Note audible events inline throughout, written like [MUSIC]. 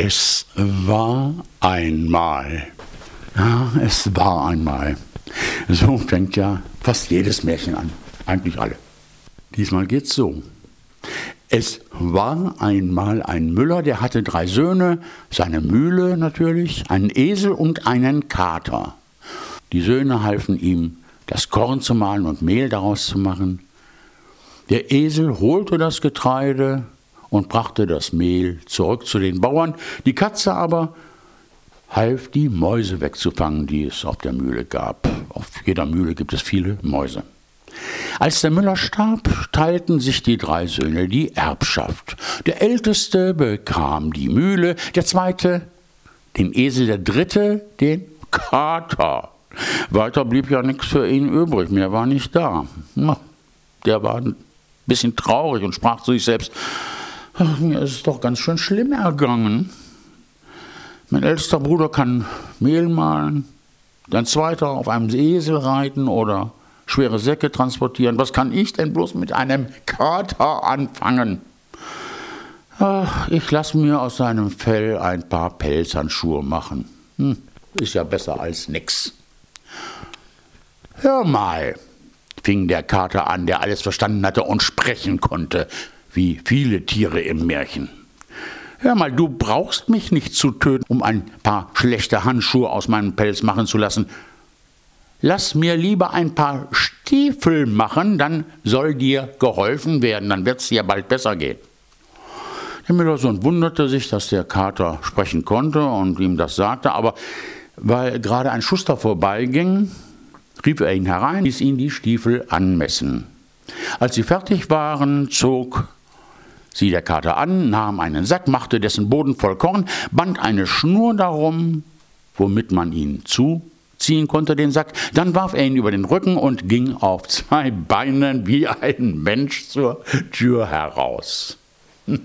Es war einmal. Ja, es war einmal. So fängt ja fast jedes Märchen an. Eigentlich alle. Diesmal geht's so. Es war einmal ein Müller, der hatte drei Söhne, seine Mühle natürlich, einen Esel und einen Kater. Die Söhne halfen ihm, das Korn zu mahlen und Mehl daraus zu machen. Der Esel holte das Getreide und brachte das Mehl zurück zu den Bauern. Die Katze aber half, die Mäuse wegzufangen, die es auf der Mühle gab. Auf jeder Mühle gibt es viele Mäuse. Als der Müller starb, teilten sich die drei Söhne die Erbschaft. Der älteste bekam die Mühle, der zweite den Esel, der dritte den Kater. Weiter blieb ja nichts für ihn übrig, mehr war nicht da. Der war ein bisschen traurig und sprach zu sich selbst, mir ist es doch ganz schön schlimm ergangen. Mein ältester Bruder kann Mehl mahlen, dein zweiter auf einem Esel reiten oder schwere Säcke transportieren. Was kann ich denn bloß mit einem Kater anfangen? Ach, ich lasse mir aus seinem Fell ein paar Pelzhandschuhe machen. Hm, ist ja besser als nix. Hör mal, fing der Kater an, der alles verstanden hatte und sprechen konnte, wie viele Tiere im Märchen. Hör mal, du brauchst mich nicht zu töten, um ein paar schlechte Handschuhe aus meinem Pelz machen zu lassen. Lass mir lieber ein paar Stiefel machen, dann soll dir geholfen werden, dann wird es dir bald besser gehen. Der Müllersohn wunderte sich, dass der Kater sprechen konnte und ihm das sagte, aber weil gerade ein Schuster vorbeiging, rief er ihn herein, ließ ihn die Stiefel anmessen. Als sie fertig waren, zog sie der Kater an, nahm einen Sack, machte dessen Boden voll Korn, band eine Schnur darum, womit man ihn zu ziehen konnte, den Sack. Dann warf er ihn über den Rücken und ging auf zwei Beinen wie ein Mensch zur Tür heraus. [LAUGHS]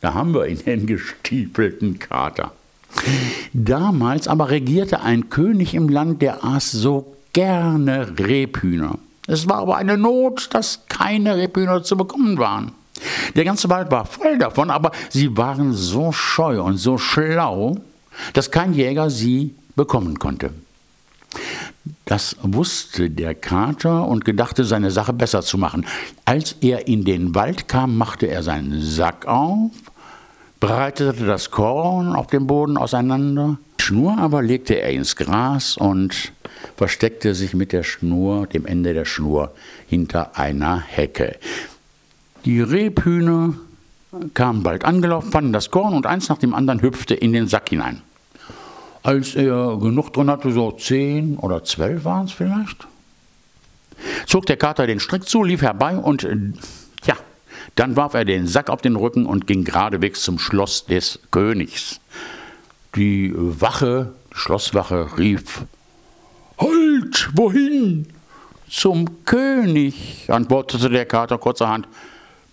Da haben wir ihn, den gestiefelten Kater. Damals aber regierte ein König im Land, der aß so gerne Rebhühner. Es war aber eine Not, dass keine Rebhühner zu bekommen waren. Der ganze Wald war voll davon, aber sie waren so scheu und so schlau, dass kein Jäger sie bekommen konnte. Das wusste der Kater und gedachte, seine Sache besser zu machen. Als er in den Wald kam, machte er seinen Sack auf, breitete das Korn auf dem Boden auseinander, Schnur aber legte er ins Gras und versteckte sich mit der Schnur, dem Ende der Schnur, hinter einer Hecke. Die Rebhühner kamen bald angelaufen, fanden das Korn und eins nach dem anderen hüpfte in den Sack hinein. Als er genug drin hatte, so zehn oder zwölf waren es vielleicht, zog der Kater den Strick zu, lief herbei und ja, dann warf er den Sack auf den Rücken und ging geradewegs zum Schloss des Königs. Die Wache, die Schlosswache rief: Halt, wohin? Zum König, antwortete der Kater kurzerhand.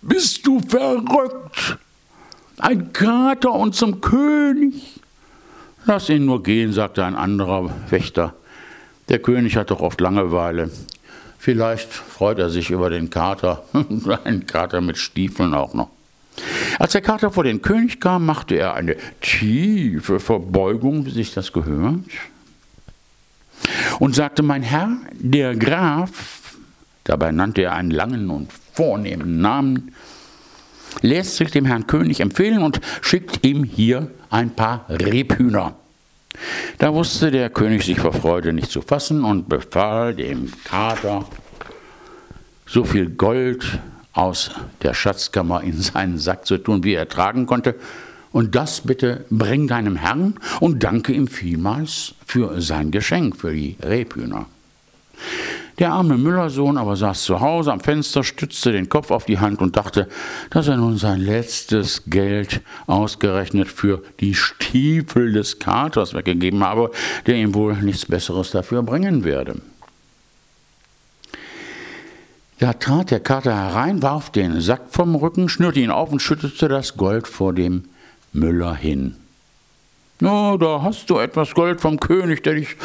Bist du verrückt? Ein Kater und zum König? Lass ihn nur gehen, sagte ein anderer Wächter. Der König hat doch oft Langeweile. Vielleicht freut er sich über den Kater, [LAUGHS] einen Kater mit Stiefeln auch noch. Als der Kater vor den König kam, machte er eine tiefe Verbeugung, wie sich das gehört, und sagte, mein Herr, der Graf, dabei nannte er einen langen und vornehmen Namen, lässt sich dem Herrn König empfehlen und schickt ihm hier ein paar Rebhühner. Da wusste der König sich vor Freude nicht zu fassen und befahl dem Kater, so viel Gold aus der Schatzkammer in seinen Sack zu tun, wie er tragen konnte, und das bitte bring deinem Herrn und danke ihm vielmals für sein Geschenk, für die Rebhühner. Der arme Müllersohn aber saß zu Hause am Fenster, stützte den Kopf auf die Hand und dachte, dass er nun sein letztes Geld ausgerechnet für die Stiefel des Katers weggegeben habe, der ihm wohl nichts Besseres dafür bringen werde. Da trat der Kater herein, warf den Sack vom Rücken, schnürte ihn auf und schüttete das Gold vor dem Müller hin. Na, da hast du etwas Gold vom König, der dich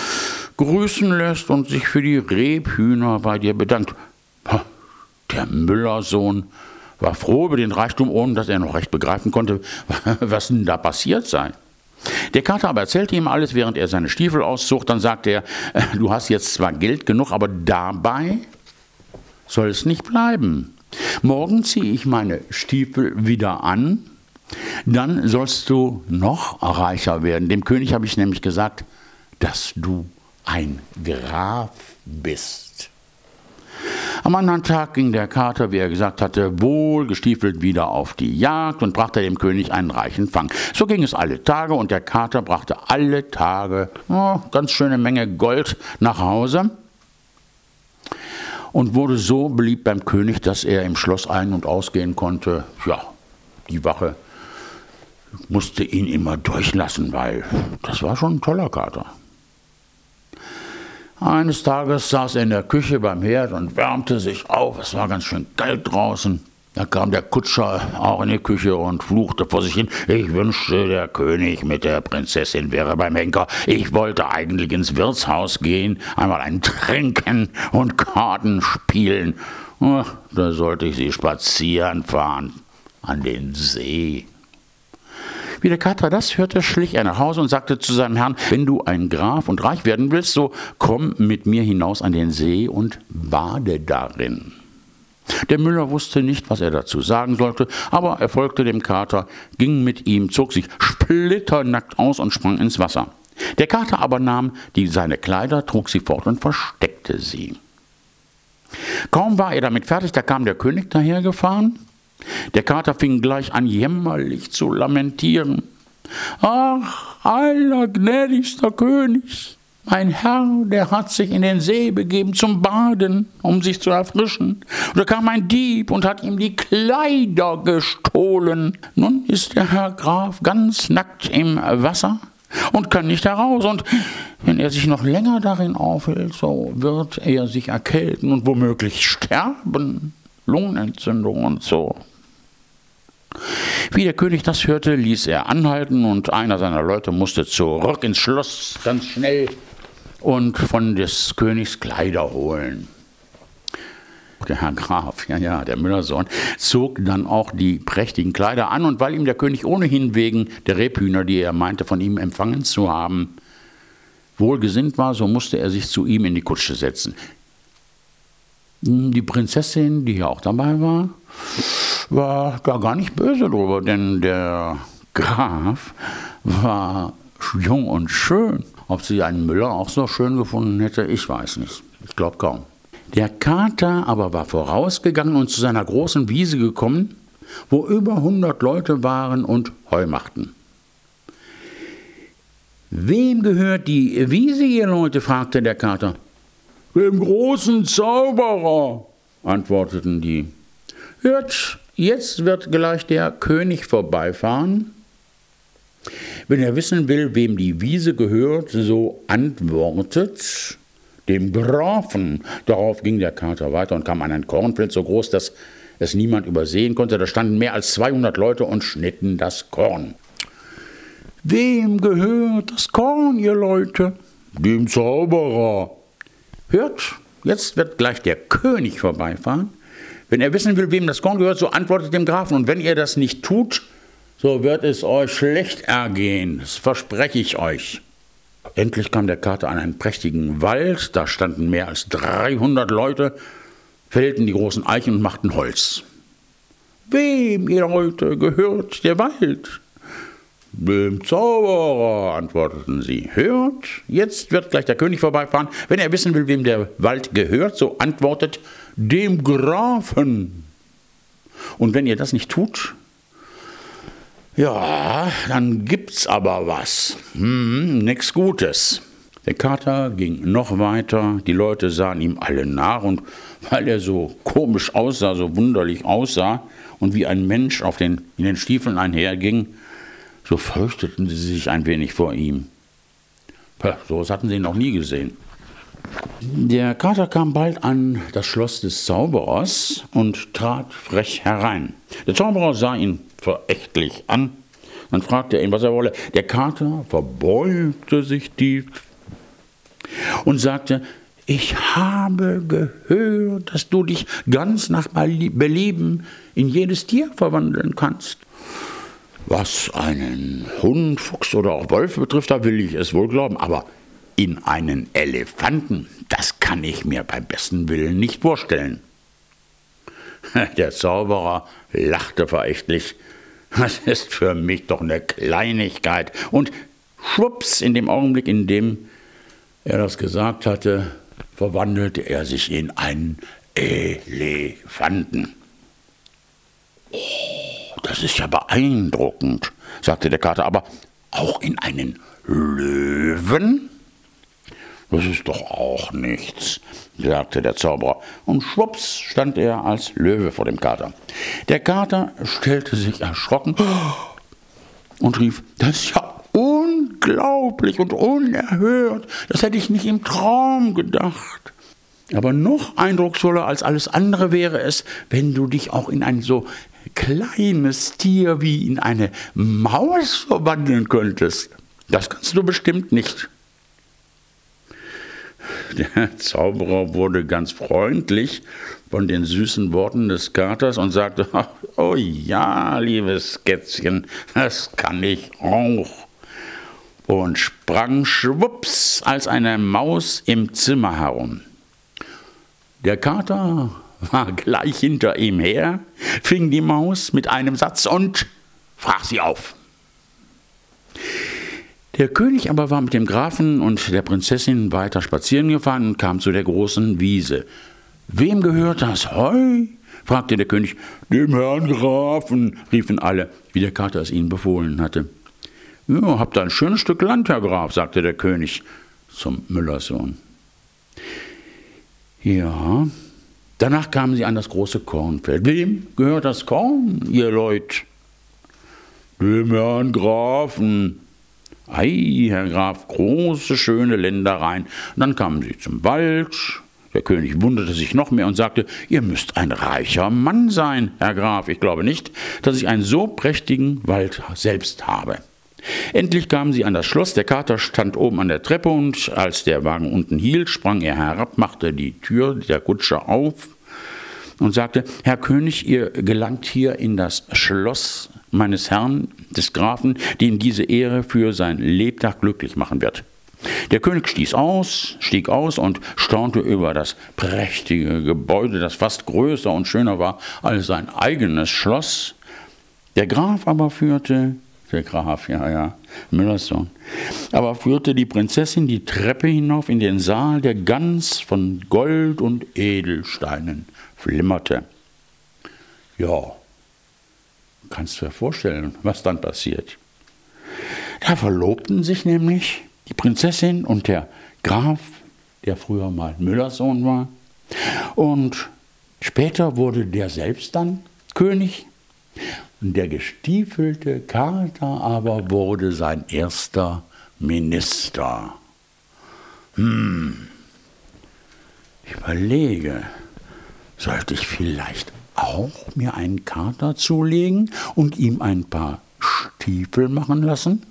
grüßen lässt und sich für die Rebhühner bei dir bedankt. Der Müllersohn war froh über den Reichtum, ohne dass er noch recht begreifen konnte, [LAUGHS] was denn da passiert sei. Der Kater aber erzählte ihm alles, während er seine Stiefel auszog. Dann sagte er, äh, du hast jetzt zwar Geld genug, aber dabei soll es nicht bleiben. Morgen ziehe ich meine Stiefel wieder an, dann sollst du noch reicher werden. Dem König habe ich nämlich gesagt, dass du ein Graf bist. Am anderen Tag ging der Kater, wie er gesagt hatte, wohlgestiefelt wieder auf die Jagd und brachte dem König einen reichen Fang. So ging es alle Tage und der Kater brachte alle Tage oh, ganz schöne Menge Gold nach Hause und wurde so beliebt beim König, dass er im Schloss ein- und ausgehen konnte. Ja, die Wache musste ihn immer durchlassen, weil das war schon ein toller Kater. Eines Tages saß er in der Küche beim Herd und wärmte sich auf. Es war ganz schön kalt draußen. Da kam der Kutscher auch in die Küche und fluchte vor sich hin. Ich wünschte, der König mit der Prinzessin wäre beim Henker. Ich wollte eigentlich ins Wirtshaus gehen, einmal ein Trinken und Karten spielen. Ach, da sollte ich sie spazieren fahren an den See. Wie der Kater das hörte, schlich er nach Hause und sagte zu seinem Herrn, wenn du ein Graf und reich werden willst, so komm mit mir hinaus an den See und bade darin. Der Müller wusste nicht, was er dazu sagen sollte, aber er folgte dem Kater, ging mit ihm, zog sich splitternackt aus und sprang ins Wasser. Der Kater aber nahm die, seine Kleider, trug sie fort und versteckte sie. Kaum war er damit fertig, da kam der König dahergefahren der Kater fing gleich an, jämmerlich zu lamentieren. Ach, allergnädigster König, mein Herr, der hat sich in den See begeben zum Baden, um sich zu erfrischen. Und da kam ein Dieb und hat ihm die Kleider gestohlen. Nun ist der Herr Graf ganz nackt im Wasser und kann nicht heraus. Und wenn er sich noch länger darin aufhält, so wird er sich erkälten und womöglich sterben. Lungenentzündung und so. Wie der König das hörte, ließ er anhalten und einer seiner Leute musste zurück ins Schloss ganz schnell und von des Königs Kleider holen. Der Herr Graf, ja, ja, der Müllersohn, zog dann auch die prächtigen Kleider an und weil ihm der König ohnehin wegen der Rebhühner, die er meinte, von ihm empfangen zu haben, wohlgesinnt war, so musste er sich zu ihm in die Kutsche setzen. Die Prinzessin, die hier auch dabei war, war da gar nicht böse drüber, denn der Graf war jung und schön. Ob sie einen Müller auch so schön gefunden hätte, ich weiß nicht. Ich glaube kaum. Der Kater aber war vorausgegangen und zu seiner großen Wiese gekommen, wo über 100 Leute waren und Heu machten. Wem gehört die Wiese, ihr Leute? fragte der Kater. Dem großen Zauberer, antworteten die. Hört, jetzt wird gleich der König vorbeifahren. Wenn er wissen will, wem die Wiese gehört, so antwortet dem Grafen. Darauf ging der Kater weiter und kam an ein Kornfeld so groß, dass es niemand übersehen konnte. Da standen mehr als 200 Leute und schnitten das Korn. Wem gehört das Korn, ihr Leute? Dem Zauberer. Hört, jetzt wird gleich der König vorbeifahren. Wenn er wissen will, wem das Korn gehört, so antwortet dem Grafen. Und wenn ihr das nicht tut, so wird es euch schlecht ergehen. Das verspreche ich euch. Endlich kam der Kater an einen prächtigen Wald. Da standen mehr als 300 Leute, fällten die großen Eichen und machten Holz. Wem, ihr Leute, gehört der Wald? Dem Zauberer, antworteten sie. Hört, jetzt wird gleich der König vorbeifahren. Wenn er wissen will, wem der Wald gehört, so antwortet dem Grafen. Und wenn ihr das nicht tut, ja, dann gibt's aber was. Hm, nix Gutes. Der Kater ging noch weiter, die Leute sahen ihm alle nach und weil er so komisch aussah, so wunderlich aussah und wie ein Mensch auf den, in den Stiefeln einherging, so fürchteten sie sich ein wenig vor ihm. So was hatten sie noch nie gesehen. Der Kater kam bald an das Schloss des Zauberers und trat frech herein. Der Zauberer sah ihn verächtlich an. Dann fragte er ihn, was er wolle. Der Kater verbeugte sich tief und sagte, ich habe gehört, dass du dich ganz nach Belieben in jedes Tier verwandeln kannst. Was einen Hund, Fuchs oder auch Wolf betrifft, da will ich es wohl glauben, aber in einen Elefanten, das kann ich mir beim besten Willen nicht vorstellen. [LAUGHS] Der Zauberer lachte verächtlich. Das ist für mich doch eine Kleinigkeit. Und schwupps, in dem Augenblick, in dem er das gesagt hatte, verwandelte er sich in einen Elefanten. Oh, das ist ja beeindruckend, sagte der Kater, aber auch in einen Löwen? Das ist doch auch nichts, sagte der Zauberer, und schwupps stand er als Löwe vor dem Kater. Der Kater stellte sich erschrocken und rief, das ist ja unglaublich und unerhört, das hätte ich nicht im Traum gedacht. Aber noch eindrucksvoller als alles andere wäre es, wenn du dich auch in ein so kleines Tier wie in eine Maus verwandeln könntest. Das kannst du bestimmt nicht. Der Zauberer wurde ganz freundlich von den süßen Worten des Katers und sagte, oh ja, liebes Kätzchen, das kann ich auch. Und sprang schwupps als eine Maus im Zimmer herum. Der Kater war gleich hinter ihm her, fing die Maus mit einem Satz und frach sie auf. Der König aber war mit dem Grafen und der Prinzessin weiter spazieren gefahren und kam zu der großen Wiese. Wem gehört das Heu? fragte der König. Dem Herrn Grafen, riefen alle, wie der Kater es ihnen befohlen hatte. Ja, habt ein schönes Stück Land, Herr Graf, sagte der König zum Müllerssohn. Ja, danach kamen sie an das große Kornfeld. Wem gehört das Korn, ihr Leut? Dem Herrn Grafen, Ei, Herr Graf, große, schöne Ländereien. Und dann kamen sie zum Wald. Der König wunderte sich noch mehr und sagte, ihr müsst ein reicher Mann sein, Herr Graf. Ich glaube nicht, dass ich einen so prächtigen Wald selbst habe. Endlich kamen sie an das Schloss, der Kater stand oben an der Treppe und als der Wagen unten hielt, sprang er herab, machte die Tür der Kutsche auf und sagte, Herr König, ihr gelangt hier in das Schloss meines Herrn, des Grafen, den diese Ehre für sein Lebtag glücklich machen wird. Der König stieß aus, stieg aus und staunte über das prächtige Gebäude, das fast größer und schöner war als sein eigenes Schloss. Der Graf aber führte, der Graf, ja, ja, Müllers Sohn, aber führte die Prinzessin die Treppe hinauf in den Saal, der ganz von Gold und Edelsteinen flimmerte. Ja, kannst du dir vorstellen, was dann passiert. Da verlobten sich nämlich die Prinzessin und der Graf, der früher mal Müllers Sohn war. Und später wurde der selbst dann König. Und der gestiefelte Kater aber wurde sein erster Minister. Hm, ich überlege, sollte ich vielleicht auch mir einen Kater zulegen und ihm ein paar Stiefel machen lassen?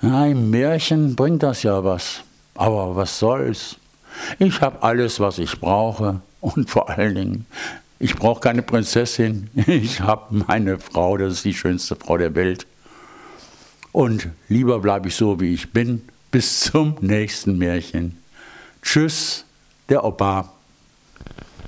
Ein Märchen bringt das ja was. Aber was soll's? Ich habe alles, was ich brauche. Und vor allen Dingen, ich brauche keine Prinzessin. [LAUGHS] Ich habe meine Frau, das ist die schönste Frau der Welt. Und lieber bleibe ich so, wie ich bin. Bis zum nächsten Märchen. Tschüss, der Opa.